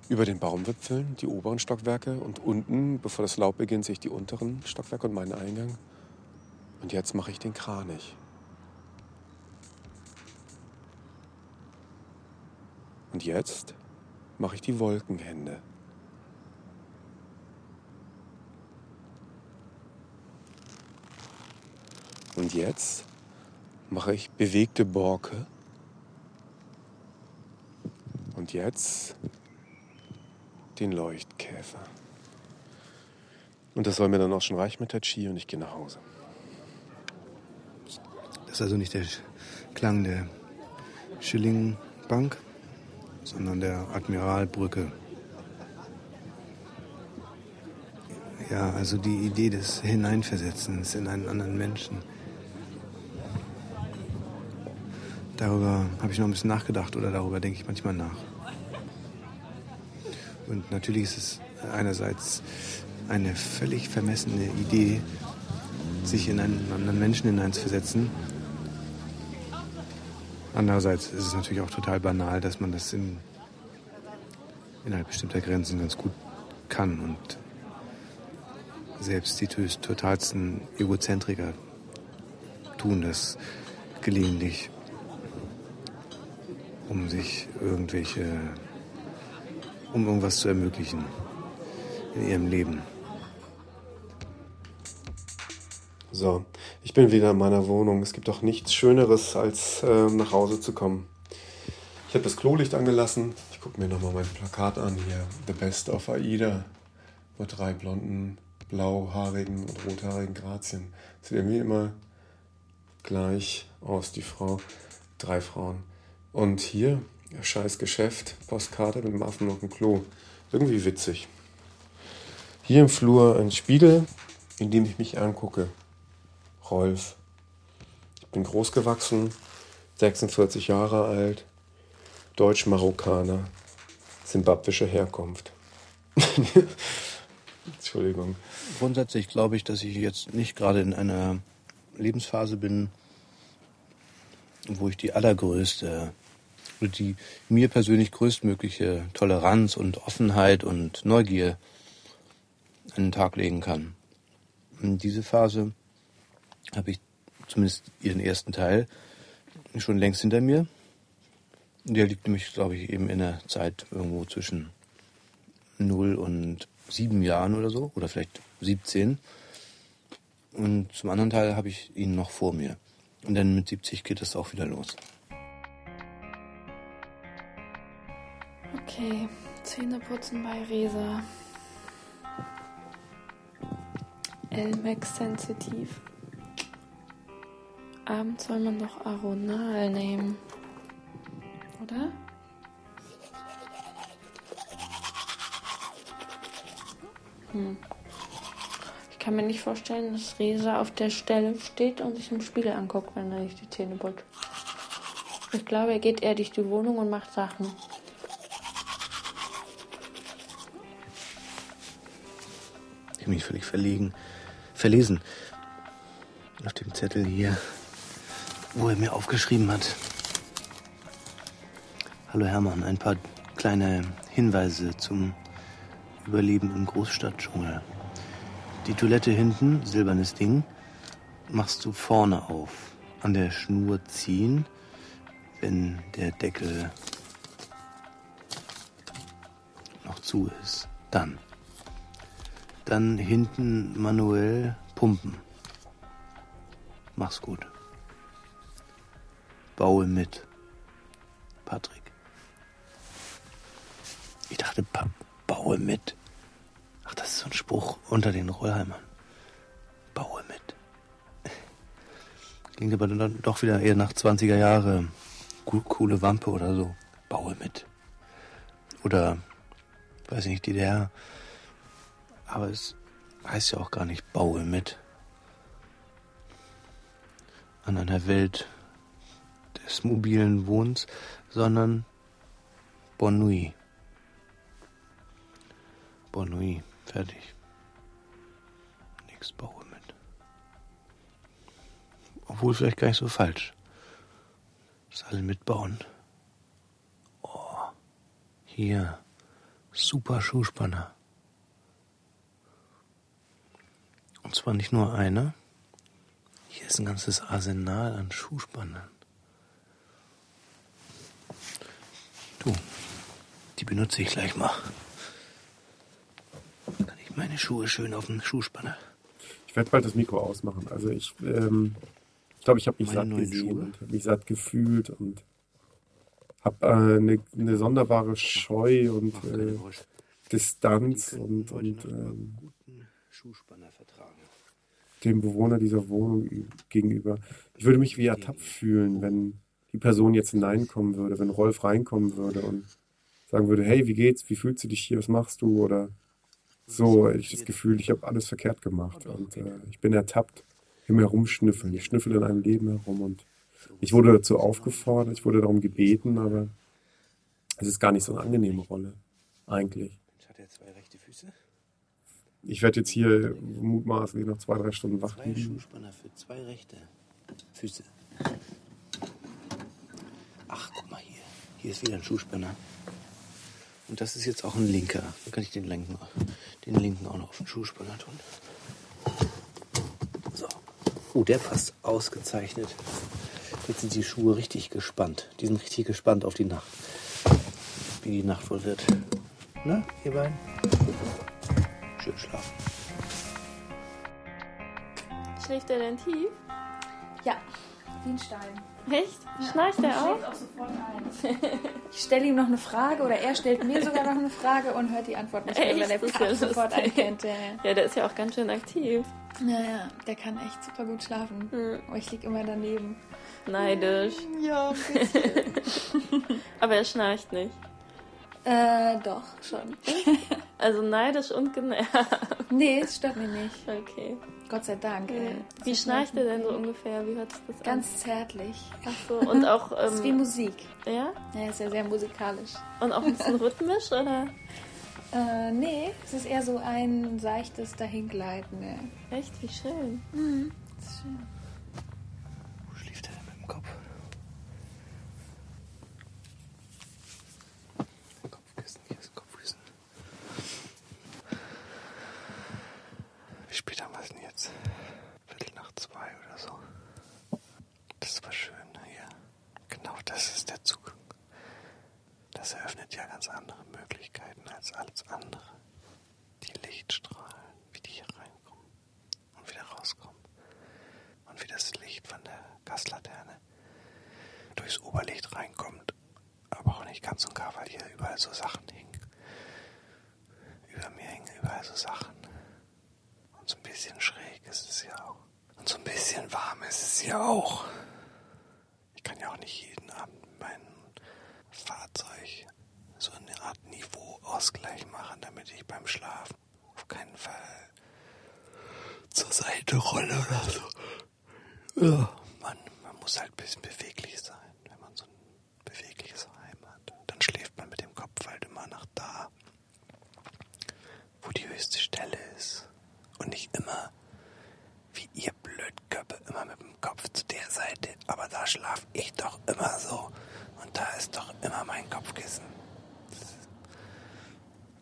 Über den Baumwipfeln die oberen Stockwerke und unten, bevor das Laub beginnt, sehe ich die unteren Stockwerke und meinen Eingang. Und jetzt mache ich den Kranich. Und jetzt mache ich die Wolkenhände. Und jetzt mache ich bewegte Borke. Und jetzt den Leuchtkäfer. Und das soll mir dann auch schon reichen mit der Chi und ich gehe nach Hause. Das ist also nicht der Klang der Schillingbank, sondern der Admiralbrücke. Ja, also die Idee des Hineinversetzens in einen anderen Menschen. Darüber habe ich noch ein bisschen nachgedacht oder darüber denke ich manchmal nach. Und natürlich ist es einerseits eine völlig vermessene Idee, sich in einen anderen Menschen hineinzuversetzen. Andererseits ist es natürlich auch total banal, dass man das in, innerhalb bestimmter Grenzen ganz gut kann und selbst die totalsten Egozentriker tun das gelegentlich, um sich irgendwelche, um irgendwas zu ermöglichen in ihrem Leben. So, ich bin wieder in meiner Wohnung. Es gibt doch nichts Schöneres, als äh, nach Hause zu kommen. Ich habe das Klolicht angelassen. Ich gucke mir nochmal mein Plakat an hier. The Best of Aida. Mit drei blonden, blauhaarigen und rothaarigen Grazien. Sieht irgendwie immer gleich aus, die Frau. Drei Frauen. Und hier, scheiß Geschäft, Postkarte mit dem Affen auf dem Klo. Irgendwie witzig. Hier im Flur ein Spiegel, in dem ich mich angucke. Rolf. Ich bin groß gewachsen, 46 Jahre alt, Deutsch-Marokkaner, simbabwische Herkunft. Entschuldigung. Grundsätzlich glaube ich, dass ich jetzt nicht gerade in einer Lebensphase bin, wo ich die allergrößte, die mir persönlich größtmögliche Toleranz und Offenheit und Neugier an den Tag legen kann. In diese Phase habe ich zumindest ihren ersten Teil schon längst hinter mir. Der liegt nämlich, glaube ich, eben in der Zeit irgendwo zwischen 0 und 7 Jahren oder so, oder vielleicht 17. Und zum anderen Teil habe ich ihn noch vor mir. Und dann mit 70 geht es auch wieder los. Okay, Zähne putzen bei Resa. Elmex sensitiv. Abends soll man doch Aronal nehmen. Oder? Hm. Ich kann mir nicht vorstellen, dass Resa auf der Stelle steht und sich im Spiegel anguckt, wenn er sich die Zähne putzt. Ich glaube, er geht eher durch die Wohnung und macht Sachen. Mich völlig verlegen, verlesen. Auf dem Zettel hier wo er mir aufgeschrieben hat. Hallo Hermann, ein paar kleine Hinweise zum Überleben im Großstadtdschungel. Die Toilette hinten, silbernes Ding, machst du vorne auf. An der Schnur ziehen, wenn der Deckel noch zu ist. Dann. Dann hinten manuell pumpen. Mach's gut. Baue mit. Patrick. Ich dachte, pa baue mit. Ach, das ist so ein Spruch unter den Rollheimern. Baue mit. Klingt aber dann doch wieder eher nach 20er Jahre. Coole Wampe oder so. Baue mit. Oder, weiß nicht, DDR. Aber es heißt ja auch gar nicht baue mit. An einer Welt des mobilen Wohns, sondern. Bonne Nuit, fertig. Nix baue mit. Obwohl vielleicht gar nicht so falsch. Das alle mitbauen. Oh, hier, super Schuhspanner. Und zwar nicht nur einer. Hier ist ein ganzes Arsenal an Schuhspannern. Du, die benutze ich gleich mal. Dann kann ich meine Schuhe schön auf den Schuhspanner. Ich werde bald das Mikro ausmachen. Also ich ähm, ich glaube, ich habe mich Meine satt gesehen und hab mich satt gefühlt und habe äh, eine ne sonderbare Scheu und äh. Distanz und, und ähm, Schuhspanner vertragen. dem Bewohner dieser Wohnung gegenüber. Ich würde mich wie ertappt fühlen, wenn die Person jetzt hineinkommen würde, wenn Rolf reinkommen würde und sagen würde, hey, wie geht's, wie fühlst du dich hier, was machst du? Oder so, ich das Gefühl, ich habe alles verkehrt gemacht und äh, ich bin ertappt im Herumschnüffeln. Ich schnüffel in einem Leben herum und ich wurde dazu aufgefordert, ich wurde darum gebeten, aber es ist gar nicht so eine angenehme Rolle, eigentlich. Hat er zwei? Ich werde jetzt hier mutmaßlich noch zwei, drei Stunden wach Zwei liegen. Schuhspanner für zwei rechte Füße. Hier ist wieder ein Schuhspinner. Und das ist jetzt auch ein linker. Dann kann ich den linken, den linken auch noch auf den Schuhspinner tun. So. Oh, der passt ausgezeichnet. Jetzt sind die Schuhe richtig gespannt. Die sind richtig gespannt auf die Nacht. Wie die Nacht wohl wird. Na, ihr beiden? Schön schlafen. Schläft er denn tief? Ja, wie ein Stein. Echt? Schnarcht er auch? Auch sofort ein. Ich stelle ihm noch eine Frage oder er stellt mir sogar noch eine Frage und hört die Antwort nicht mehr, weil er Das ist Pap ja sofort einkennt. Ja, ja. Ja, der ist ja auch ganz schön aktiv. Ja, ja, der kann echt super gut schlafen. Aber ich lieg immer daneben. Neidisch. Ja, ein bisschen. Aber er schnarcht nicht. äh, doch, schon. Also neidisch und genervt. Nee, es stört mich nicht. Okay. Gott sei Dank. ey. Wie schnarcht er denn so ungefähr? Wie hört sich das an? Ganz zärtlich. Ach so. Und auch. Das ist wie Ähm, Musik. ja? Ja, ist ja sehr musikalisch. Und auch ein bisschen rhythmisch, oder? Äh, nee, es ist eher so ein seichtes Dahingleiten. Ja. Echt? Wie schön. Das ist schön. Wo schläft er denn mit dem Kopf? Kopfkissen, hier ist Kopfkissen. Wie spät haben wir es denn jetzt? Viertel nach zwei oder so. Das war schön hier. Genau das ist der Zug. Ja ganz andere Möglichkeiten als alles andere. Die Lichtstrahlen, wie die hier reinkommen und wieder rauskommen. Und wie das Licht von der Gaslaterne durchs Oberlicht reinkommt. Aber auch nicht ganz und gar, weil hier überall so Sachen hingen. Über mir hingen überall so Sachen. Und so ein bisschen schräg ist es ja auch. Und so ein bisschen warm ist es ja auch. Ich kann ja auch nicht jeden Abend mein Fahrzeug so eine Art Niveauausgleich machen, damit ich beim Schlafen auf keinen Fall zur Seite rolle oder so. Ja, man, man muss halt ein bisschen beweglich sein, wenn man so ein bewegliches Heim hat. Dann schläft man mit dem Kopf halt immer nach da, wo die höchste Stelle ist. Und nicht immer, wie ihr Blödköppe, immer mit dem Kopf zu der Seite. Aber da schlaf ich doch immer so. Und da ist doch immer mein Kopfkissen.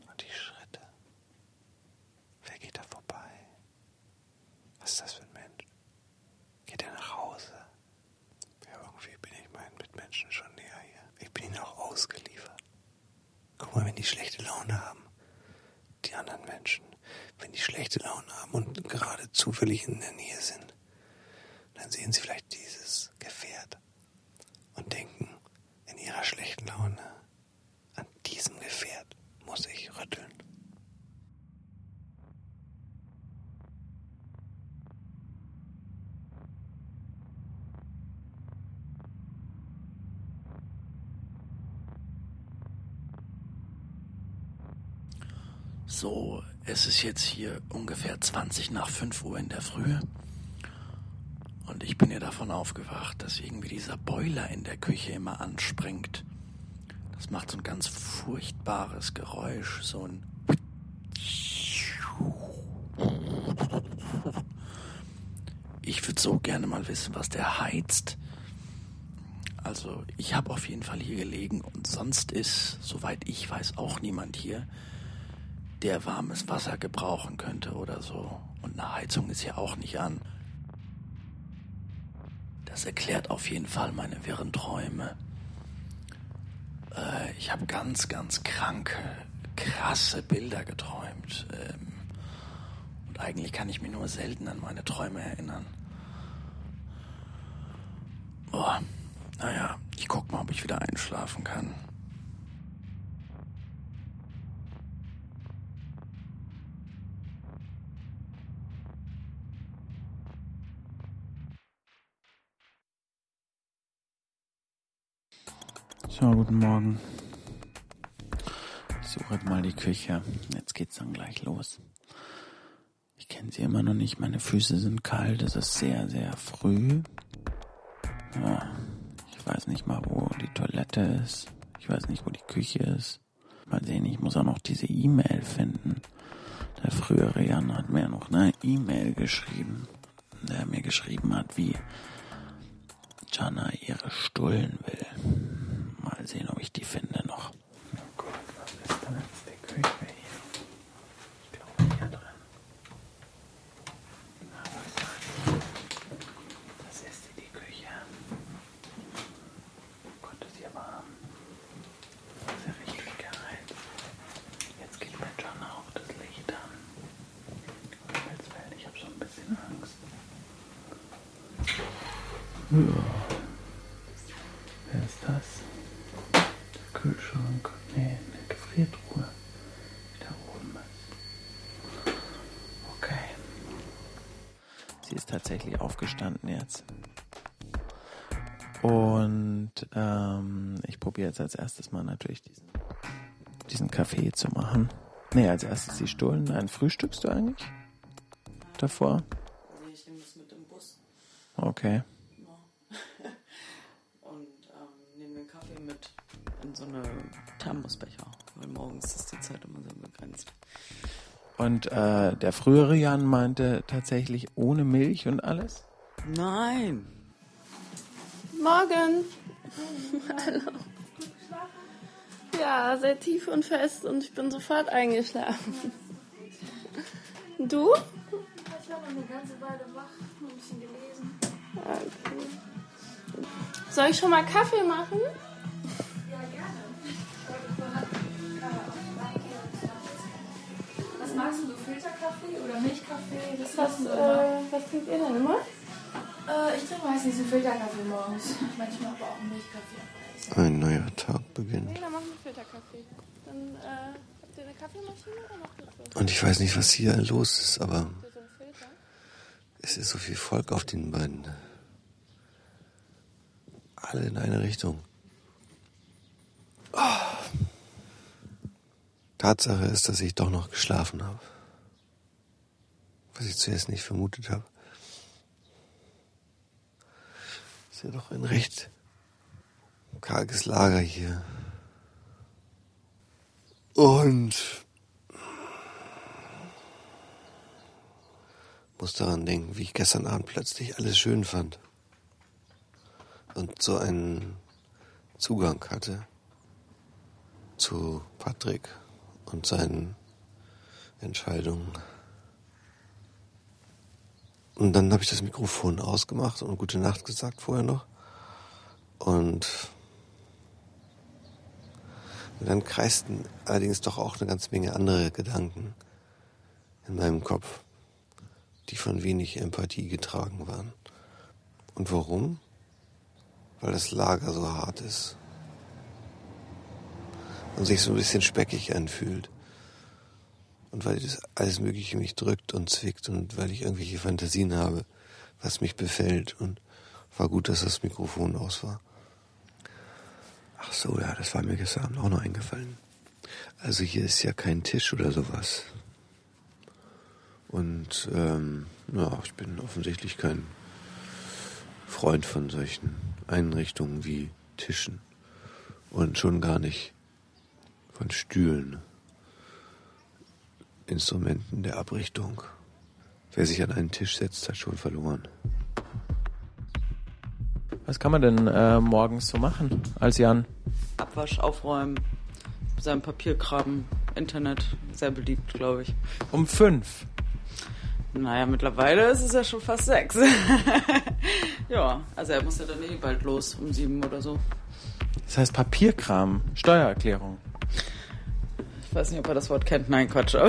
Und die Schritte. Wer geht da vorbei? Was ist das für ein Mensch? Geht er nach Hause? Ja, irgendwie bin ich meinen Mitmenschen schon näher hier. Ich bin ihnen auch ausgeliefert. Guck mal, wenn die schlechte Laune haben, die anderen Menschen, wenn die schlechte Laune haben und gerade zufällig in der Nähe sind, dann sehen sie vielleicht dieses Gefährt und denken in ihrer schlechten Laune, an diesem Gefährt muss ich rütteln. So, es ist jetzt hier ungefähr 20 nach 5 Uhr in der Früh. Und ich bin ja davon aufgewacht, dass irgendwie dieser Boiler in der Küche immer anspringt. Das macht so ein ganz furchtbares Geräusch, so ein. Ich würde so gerne mal wissen, was der heizt. Also, ich habe auf jeden Fall hier gelegen und sonst ist, soweit ich weiß, auch niemand hier, der warmes Wasser gebrauchen könnte oder so. Und eine Heizung ist ja auch nicht an. Das erklärt auf jeden Fall meine wirren Träume. Äh, ich habe ganz, ganz kranke, krasse Bilder geträumt. Ähm, und eigentlich kann ich mich nur selten an meine Träume erinnern. Boah, naja, ich guck mal, ob ich wieder einschlafen kann. So, guten Morgen. Ich suche mal die Küche. Jetzt geht's dann gleich los. Ich kenne sie immer noch nicht. Meine Füße sind kalt. Es ist sehr, sehr früh. Ja, ich weiß nicht mal, wo die Toilette ist. Ich weiß nicht, wo die Küche ist. Mal sehen, ich muss auch noch diese E-Mail finden. Der frühere Jan hat mir noch eine E-Mail geschrieben. Der mir geschrieben hat, wie Jana ihre Stullen will. Mal sehen, ob ich die finde noch. Oh Gott, was ist denn jetzt die Küche hier? Ich glaube hier drin. Na, was das? Ist die Küche. Gott, ist hier warm. Das ist ja richtig geil. Jetzt geht mir John auch das Licht an. Ich habe so ein bisschen Angst. Ja. Wer ist das? Der Kühlschrank. Nee, eine Gefriertruhe. Die da oben ist. Okay. Sie ist tatsächlich aufgestanden jetzt. Und ähm, ich probiere jetzt als erstes mal natürlich diesen, diesen Kaffee zu machen. Nee, als erstes die Stullen. Nein, frühstückst du eigentlich? Davor? Nee, ich nehme das mit im Bus. Okay. Und ähm, nehme den Kaffee mit in so eine Thermosbecher. Weil morgens ist die Zeit immer sehr begrenzt. Und äh, der frühere Jan meinte tatsächlich ohne Milch und alles? Nein. Morgen. Hallo. Ja, sehr tief und fest und ich bin sofort eingeschlafen. Du? Ich war noch eine ganze Weile wach, ein bisschen gelesen. Okay. Soll ich schon mal Kaffee machen? Ja, gerne. Was magst du, Filterkaffee oder Milchkaffee? Das Was, äh, was trinkt ihr denn immer? Äh, ich trinke meistens einen Filterkaffee morgens. Manchmal aber auch einen Milchkaffee. Ein neuer Tag beginnt. Nee, dann machen wir Filterkaffee. Dann äh, habt ihr eine Kaffeemaschine oder so? Und ich weiß nicht, was hier los ist, aber es ist so viel Volk auf den beiden. Alle in eine Richtung. Ah. Tatsache ist, dass ich doch noch geschlafen habe. Was ich zuerst nicht vermutet habe. Ist ja doch ein recht karges Lager hier. Und muss daran denken, wie ich gestern Abend plötzlich alles schön fand. Und so einen Zugang hatte zu Patrick und seinen Entscheidungen. Und dann habe ich das Mikrofon ausgemacht und gute Nacht gesagt vorher noch. Und dann kreisten allerdings doch auch eine ganze Menge andere Gedanken in meinem Kopf, die von wenig Empathie getragen waren. Und warum? Weil das Lager so hart ist und sich so ein bisschen speckig anfühlt. Und weil das alles Mögliche mich drückt und zwickt und weil ich irgendwelche Fantasien habe, was mich befällt. Und war gut, dass das Mikrofon aus war. Ach so, ja, das war mir gestern Abend auch noch eingefallen. Also hier ist ja kein Tisch oder sowas. Und ähm, ja, ich bin offensichtlich kein Freund von solchen Einrichtungen wie Tischen. Und schon gar nicht von Stühlen. Instrumenten der Abrichtung. Wer sich an einen Tisch setzt, hat schon verloren. Was kann man denn äh, morgens so machen als Jan? Abwasch, aufräumen, sein Papierkram, Internet, sehr beliebt, glaube ich. Um fünf. Naja, mittlerweile ist es ja schon fast sechs. ja, also er muss ja dann eh bald los, um sieben oder so. Das heißt Papierkram, Steuererklärung. Ich weiß nicht, ob er das Wort kennt. Nein, Quatsch.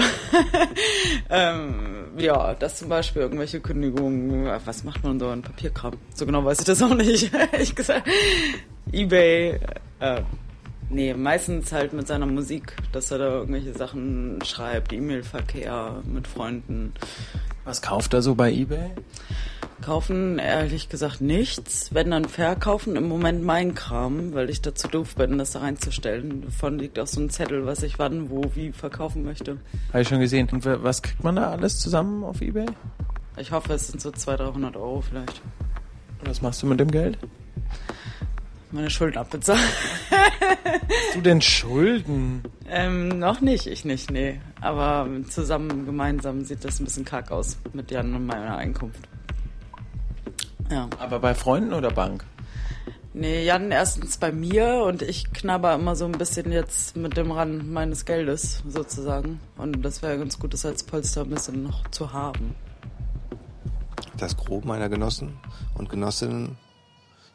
Ähm, ja, das zum Beispiel irgendwelche Kündigungen. Was macht man so in Papierkram? So genau weiß ich das auch nicht. ich gesagt, Ebay. Äh, nee, meistens halt mit seiner Musik, dass er da irgendwelche Sachen schreibt, E-Mail-Verkehr mit Freunden. Was kauft er so bei eBay? Kaufen ehrlich gesagt nichts. Wenn dann verkaufen, im Moment mein Kram, weil ich dazu doof bin, das da reinzustellen. Davon liegt auch so ein Zettel, was ich wann, wo, wie verkaufen möchte. Habe ich schon gesehen. Und wa- was kriegt man da alles zusammen auf eBay? Ich hoffe, es sind so 200, 300 Euro vielleicht. Und was machst du mit dem Geld? Meine Schulden abbezahlen. Hast du denn Schulden? ähm, noch nicht, ich nicht, nee. Aber zusammen, gemeinsam sieht das ein bisschen karg aus mit Jan und meiner Einkunft. Ja. Aber bei Freunden oder Bank? Nee, Jan erstens bei mir und ich knabber immer so ein bisschen jetzt mit dem Rand meines Geldes sozusagen. Und das wäre ganz gut, das als Polster ein bisschen noch zu haben. Das Grob meiner Genossen und Genossinnen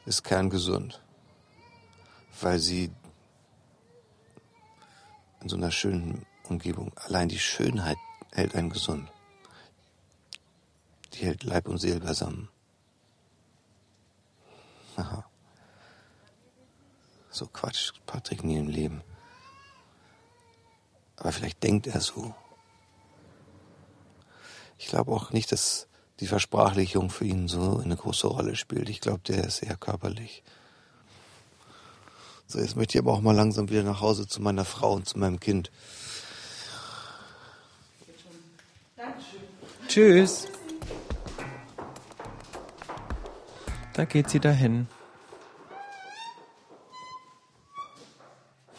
ist kerngesund, weil sie in so einer schönen Umgebung, allein die Schönheit hält einen gesund. Die hält Leib und Seele beisammen. Aha. So Quatsch, Patrick nie im Leben. Aber vielleicht denkt er so. Ich glaube auch nicht, dass die Versprachlichung für ihn so eine große Rolle spielt. Ich glaube, der ist eher körperlich. So, jetzt möchte ich aber auch mal langsam wieder nach Hause zu meiner Frau und zu meinem Kind. Tschüss. Da geht sie dahin.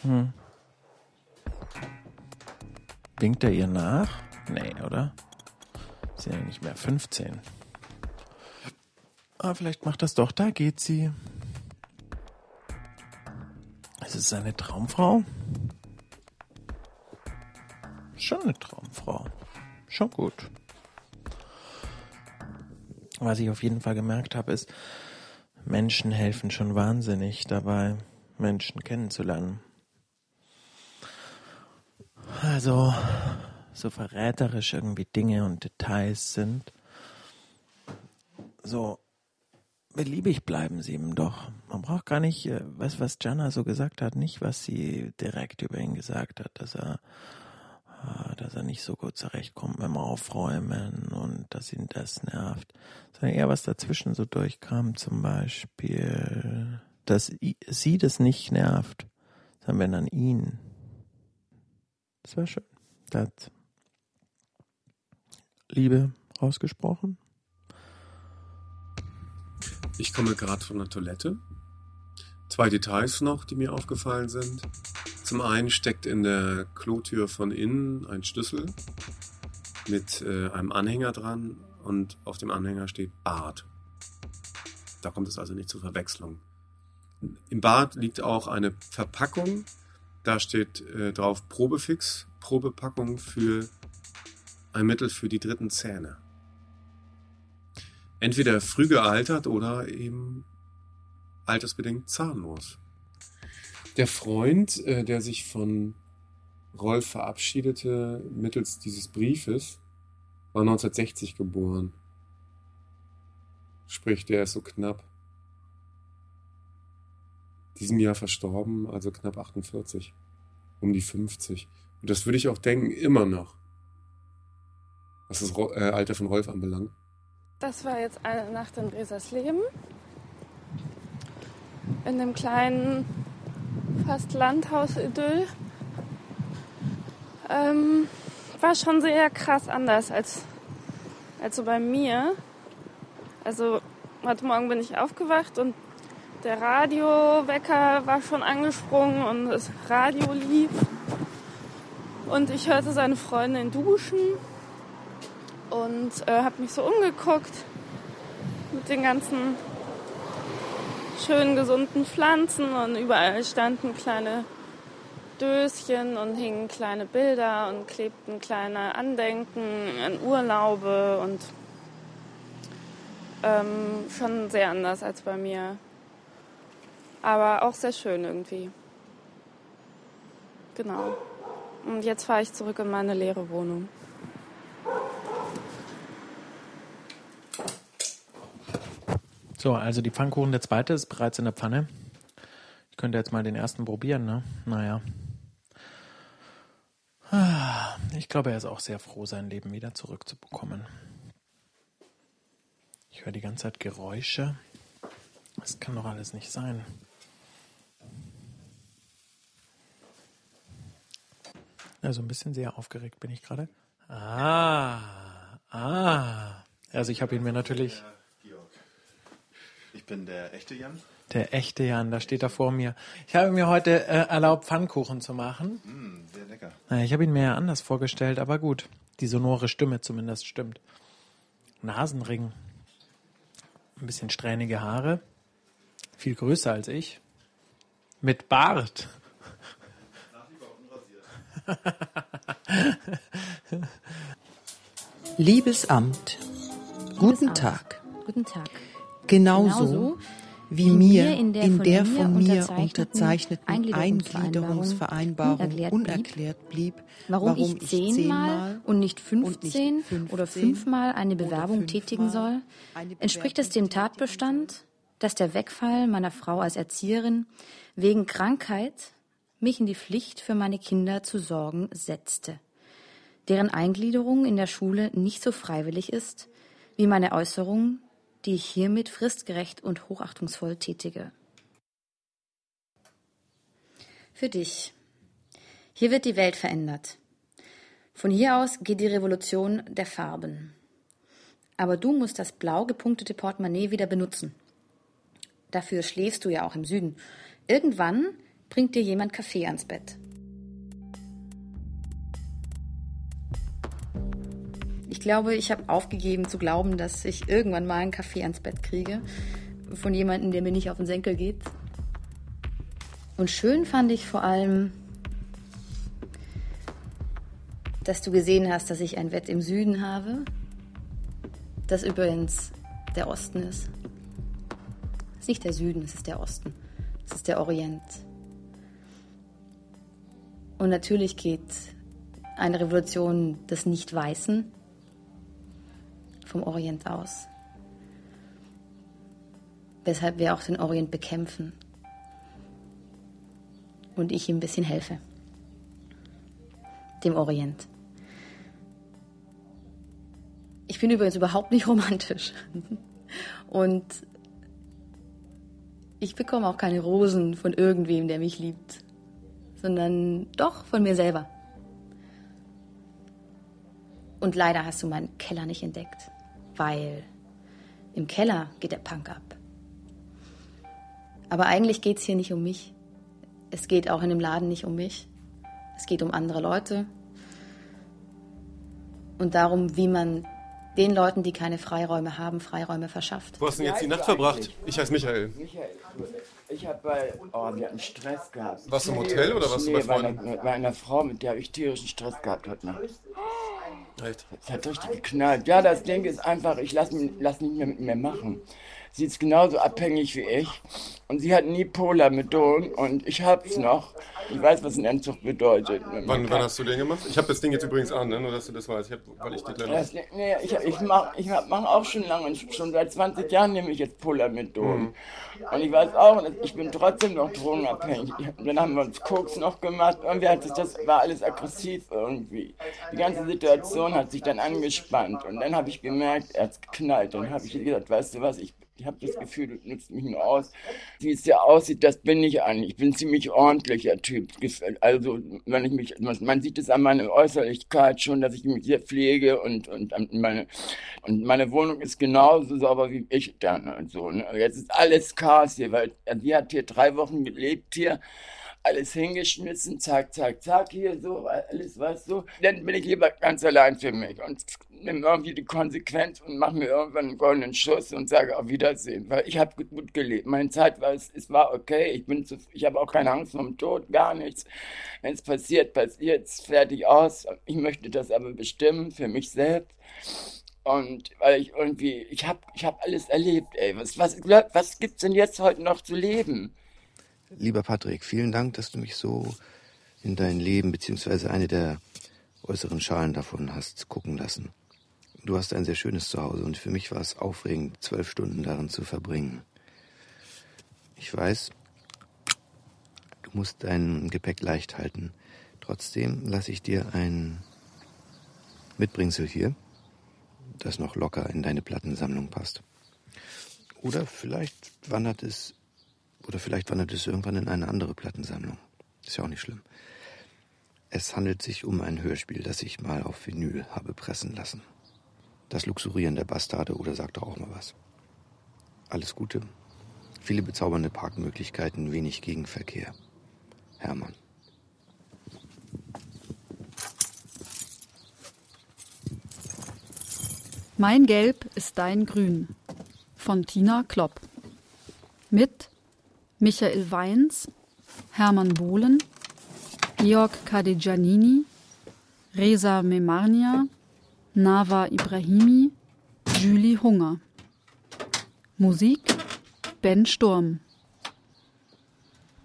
Hm. Winkt er ihr nach? Nee, oder? Ist ja nicht mehr 15. Ah, vielleicht macht das doch. Da geht sie. Es ist seine Traumfrau. Schon eine Traumfrau. Schon gut. Was ich auf jeden Fall gemerkt habe, ist, Menschen helfen schon wahnsinnig dabei, Menschen kennenzulernen. Also, so verräterisch irgendwie Dinge und Details sind, so beliebig bleiben sie ihm doch. Man braucht gar nicht, äh, was, was Jana so gesagt hat, nicht was sie direkt über ihn gesagt hat, dass er, dass er nicht so gut zurechtkommt beim Aufräumen und dass ihn das nervt, sondern eher was dazwischen so durchkam, zum Beispiel, dass sie das nicht nervt, sondern wenn an ihn. Das war schön. Da hat Liebe rausgesprochen. Ich komme gerade von der Toilette. Zwei Details noch, die mir aufgefallen sind. Zum einen steckt in der Klotür von innen ein Schlüssel mit äh, einem Anhänger dran und auf dem Anhänger steht Bad. Da kommt es also nicht zur Verwechslung. Im Bad liegt auch eine Verpackung. Da steht äh, drauf Probefix, Probepackung für ein Mittel für die dritten Zähne entweder früh gealtert oder eben altersbedingt zahnlos. Der Freund, äh, der sich von Rolf verabschiedete mittels dieses Briefes, war 1960 geboren. Sprich, der ist so knapp diesem Jahr verstorben, also knapp 48, um die 50. Und das würde ich auch denken, immer noch, was das äh, Alter von Rolf anbelangt. Das war jetzt eine Nacht in Resers Leben. In dem kleinen, fast Landhaus-Idyll. Ähm, war schon sehr krass anders als, als so bei mir. Also heute Morgen bin ich aufgewacht und der Radiowecker war schon angesprungen und das Radio lief. Und ich hörte seine Freundin duschen und äh, habe mich so umgeguckt mit den ganzen schönen gesunden Pflanzen und überall standen kleine Döschen und hingen kleine Bilder und klebten kleine Andenken an Urlaube und ähm, schon sehr anders als bei mir. Aber auch sehr schön irgendwie. Genau. Und jetzt fahre ich zurück in meine leere Wohnung. So, also die Pfannkuchen, der zweite ist bereits in der Pfanne. Ich könnte jetzt mal den ersten probieren, ne? Naja. Ich glaube, er ist auch sehr froh, sein Leben wieder zurückzubekommen. Ich höre die ganze Zeit Geräusche. Das kann doch alles nicht sein. Also ein bisschen sehr aufgeregt bin ich gerade. Ah, ah. Also ich habe ihn mir natürlich ich bin der echte Jan. Der echte Jan, da steht er vor mir. Ich habe mir heute äh, erlaubt, Pfannkuchen zu machen. Mm, sehr lecker. Naja, ich habe ihn mir ja anders vorgestellt, aber gut. Die sonore Stimme zumindest stimmt. Nasenring. Ein bisschen strähnige Haare. Viel größer als ich. Mit Bart. Liebes Amt, guten Tag. Guten Tag. Genauso, wie mir in der in von der mir von mir unterzeichneten Eingliederungsvereinbarung unerklärt blieb, Warum, ich zehnmal und nicht 15 und nicht oder 15 fünfmal eine Bewerbung tätigen soll, entspricht es dem Tatbestand, dass der Wegfall meiner Frau als Erzieherin wegen Krankheit mich in die Pflicht für meine Kinder zu sorgen setzte, deren Eingliederung in der Schule nicht so freiwillig ist, wie meine Äußerung, die ich hiermit fristgerecht und hochachtungsvoll tätige. Für dich. Hier wird die Welt verändert. Von hier aus geht die Revolution der Farben. Aber du musst das blau gepunktete Portemonnaie wieder benutzen. Dafür schläfst du ja auch im Süden. Irgendwann bringt dir jemand Kaffee ans Bett. Ich glaube, ich habe aufgegeben zu glauben, dass ich irgendwann mal einen Kaffee ans Bett kriege. Von jemandem, der mir nicht auf den Senkel geht. Und schön fand ich vor allem, dass du gesehen hast, dass ich ein Bett im Süden habe. Das übrigens der Osten ist. Es ist nicht der Süden, es ist der Osten. Es ist der Orient. Und natürlich geht eine Revolution des Nicht-Weißen vom Orient aus. Weshalb wir auch den Orient bekämpfen. Und ich ihm ein bisschen helfe. Dem Orient. Ich bin übrigens überhaupt nicht romantisch. Und ich bekomme auch keine Rosen von irgendwem, der mich liebt, sondern doch von mir selber. Und leider hast du meinen Keller nicht entdeckt, weil im Keller geht der Punk ab. Aber eigentlich geht es hier nicht um mich. Es geht auch in dem Laden nicht um mich. Es geht um andere Leute und darum, wie man den Leuten, die keine Freiräume haben, Freiräume verschafft. Wo hast du denn jetzt die Nacht verbracht? Ich heiße Michael. Michael, ich habe bei, oh, wir hatten Stress gehabt. Warst du im Hotel oder warst du bei nee, bei Freunden? einer, bei einer Frau, mit der habe ich tierischen Stress gehabt heute Nacht. Echt? Es hat richtig geknallt. Ja, das Ding ist einfach, ich lasse lass nicht mehr mit mir machen. Sie ist genauso abhängig wie ich. Und sie hat nie Polamidon und ich hab's noch. Ich weiß, was ein Entzug bedeutet. Wann, wann hast du den gemacht? Ich habe das Ding jetzt übrigens an, ne? nur dass du das weißt. Ich hab, weil ich die kleine. Das, nee, ich, ich mache ich mach auch schon lange, schon seit 20 Jahren nehme ich jetzt Polamidon. Mhm. Und ich weiß auch, ich bin trotzdem noch drogenabhängig. Dann haben wir uns Koks noch gemacht. Irgendwie hat sich das, war alles aggressiv irgendwie. Die ganze Situation hat sich dann angespannt. Und dann habe ich gemerkt, er hat geknallt. Dann habe ich gesagt, weißt du was, ich ich habe das Gefühl, du nutzt mich nur aus. Wie es ja aussieht, das bin ich eigentlich. Ich bin ein ziemlich ordentlicher Typ. Also, wenn ich mich, man sieht es an meiner Äußerlichkeit schon, dass ich mich sehr pflege und, und meine, und meine Wohnung ist genauso sauber wie ich dann und so. Ne? Jetzt ist alles Chaos hier, weil sie hat hier drei Wochen gelebt hier alles hingeschmissen, zack, zack, zack, hier so, alles, was so. Dann bin ich lieber ganz allein für mich und nehme irgendwie die Konsequenz und mache mir irgendwann einen goldenen Schuss und sage auf Wiedersehen, weil ich habe gut gelebt. Meine Zeit war, es, es war okay, ich ich habe auch keine Angst vor dem Tod, gar nichts. Wenn es passiert, passiert es, fertig aus. Ich möchte das aber bestimmen für mich selbst. Und weil ich irgendwie, ich habe ich hab alles erlebt, ey. Was, was, was gibt's denn jetzt heute noch zu leben? Lieber Patrick, vielen Dank, dass du mich so in dein Leben beziehungsweise eine der äußeren Schalen davon hast gucken lassen. Du hast ein sehr schönes Zuhause und für mich war es aufregend, zwölf Stunden darin zu verbringen. Ich weiß, du musst dein Gepäck leicht halten. Trotzdem lasse ich dir ein Mitbringsel hier, das noch locker in deine Plattensammlung passt. Oder vielleicht wandert es oder vielleicht wandert es irgendwann in eine andere Plattensammlung. Ist ja auch nicht schlimm. Es handelt sich um ein Hörspiel, das ich mal auf Vinyl habe pressen lassen. Das Luxurieren der Bastarde oder sagt doch auch mal was. Alles Gute. Viele bezaubernde Parkmöglichkeiten, wenig Gegenverkehr. Hermann. Mein Gelb ist dein Grün von Tina Klopp. Mit Michael Weins, Hermann Bohlen, Georg Kadejanini, Reza Memarnia, Nava Ibrahimi, Julie Hunger. Musik Ben Sturm.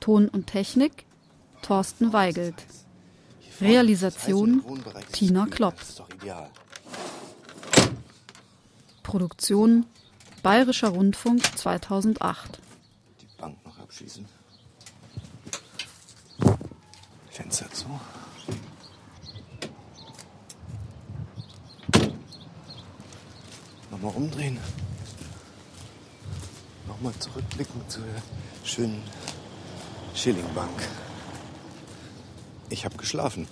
Ton und Technik Thorsten Weigelt. Realisation Tina Klopp. Produktion Bayerischer Rundfunk 2008. Die Bank noch abschließen. Fenster zu. Nochmal umdrehen. Nochmal zurückblicken zur schönen Schillingbank. Ich habe geschlafen.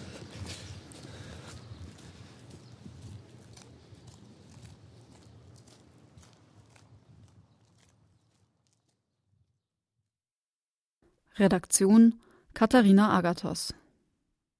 Redaktion Katharina Agathos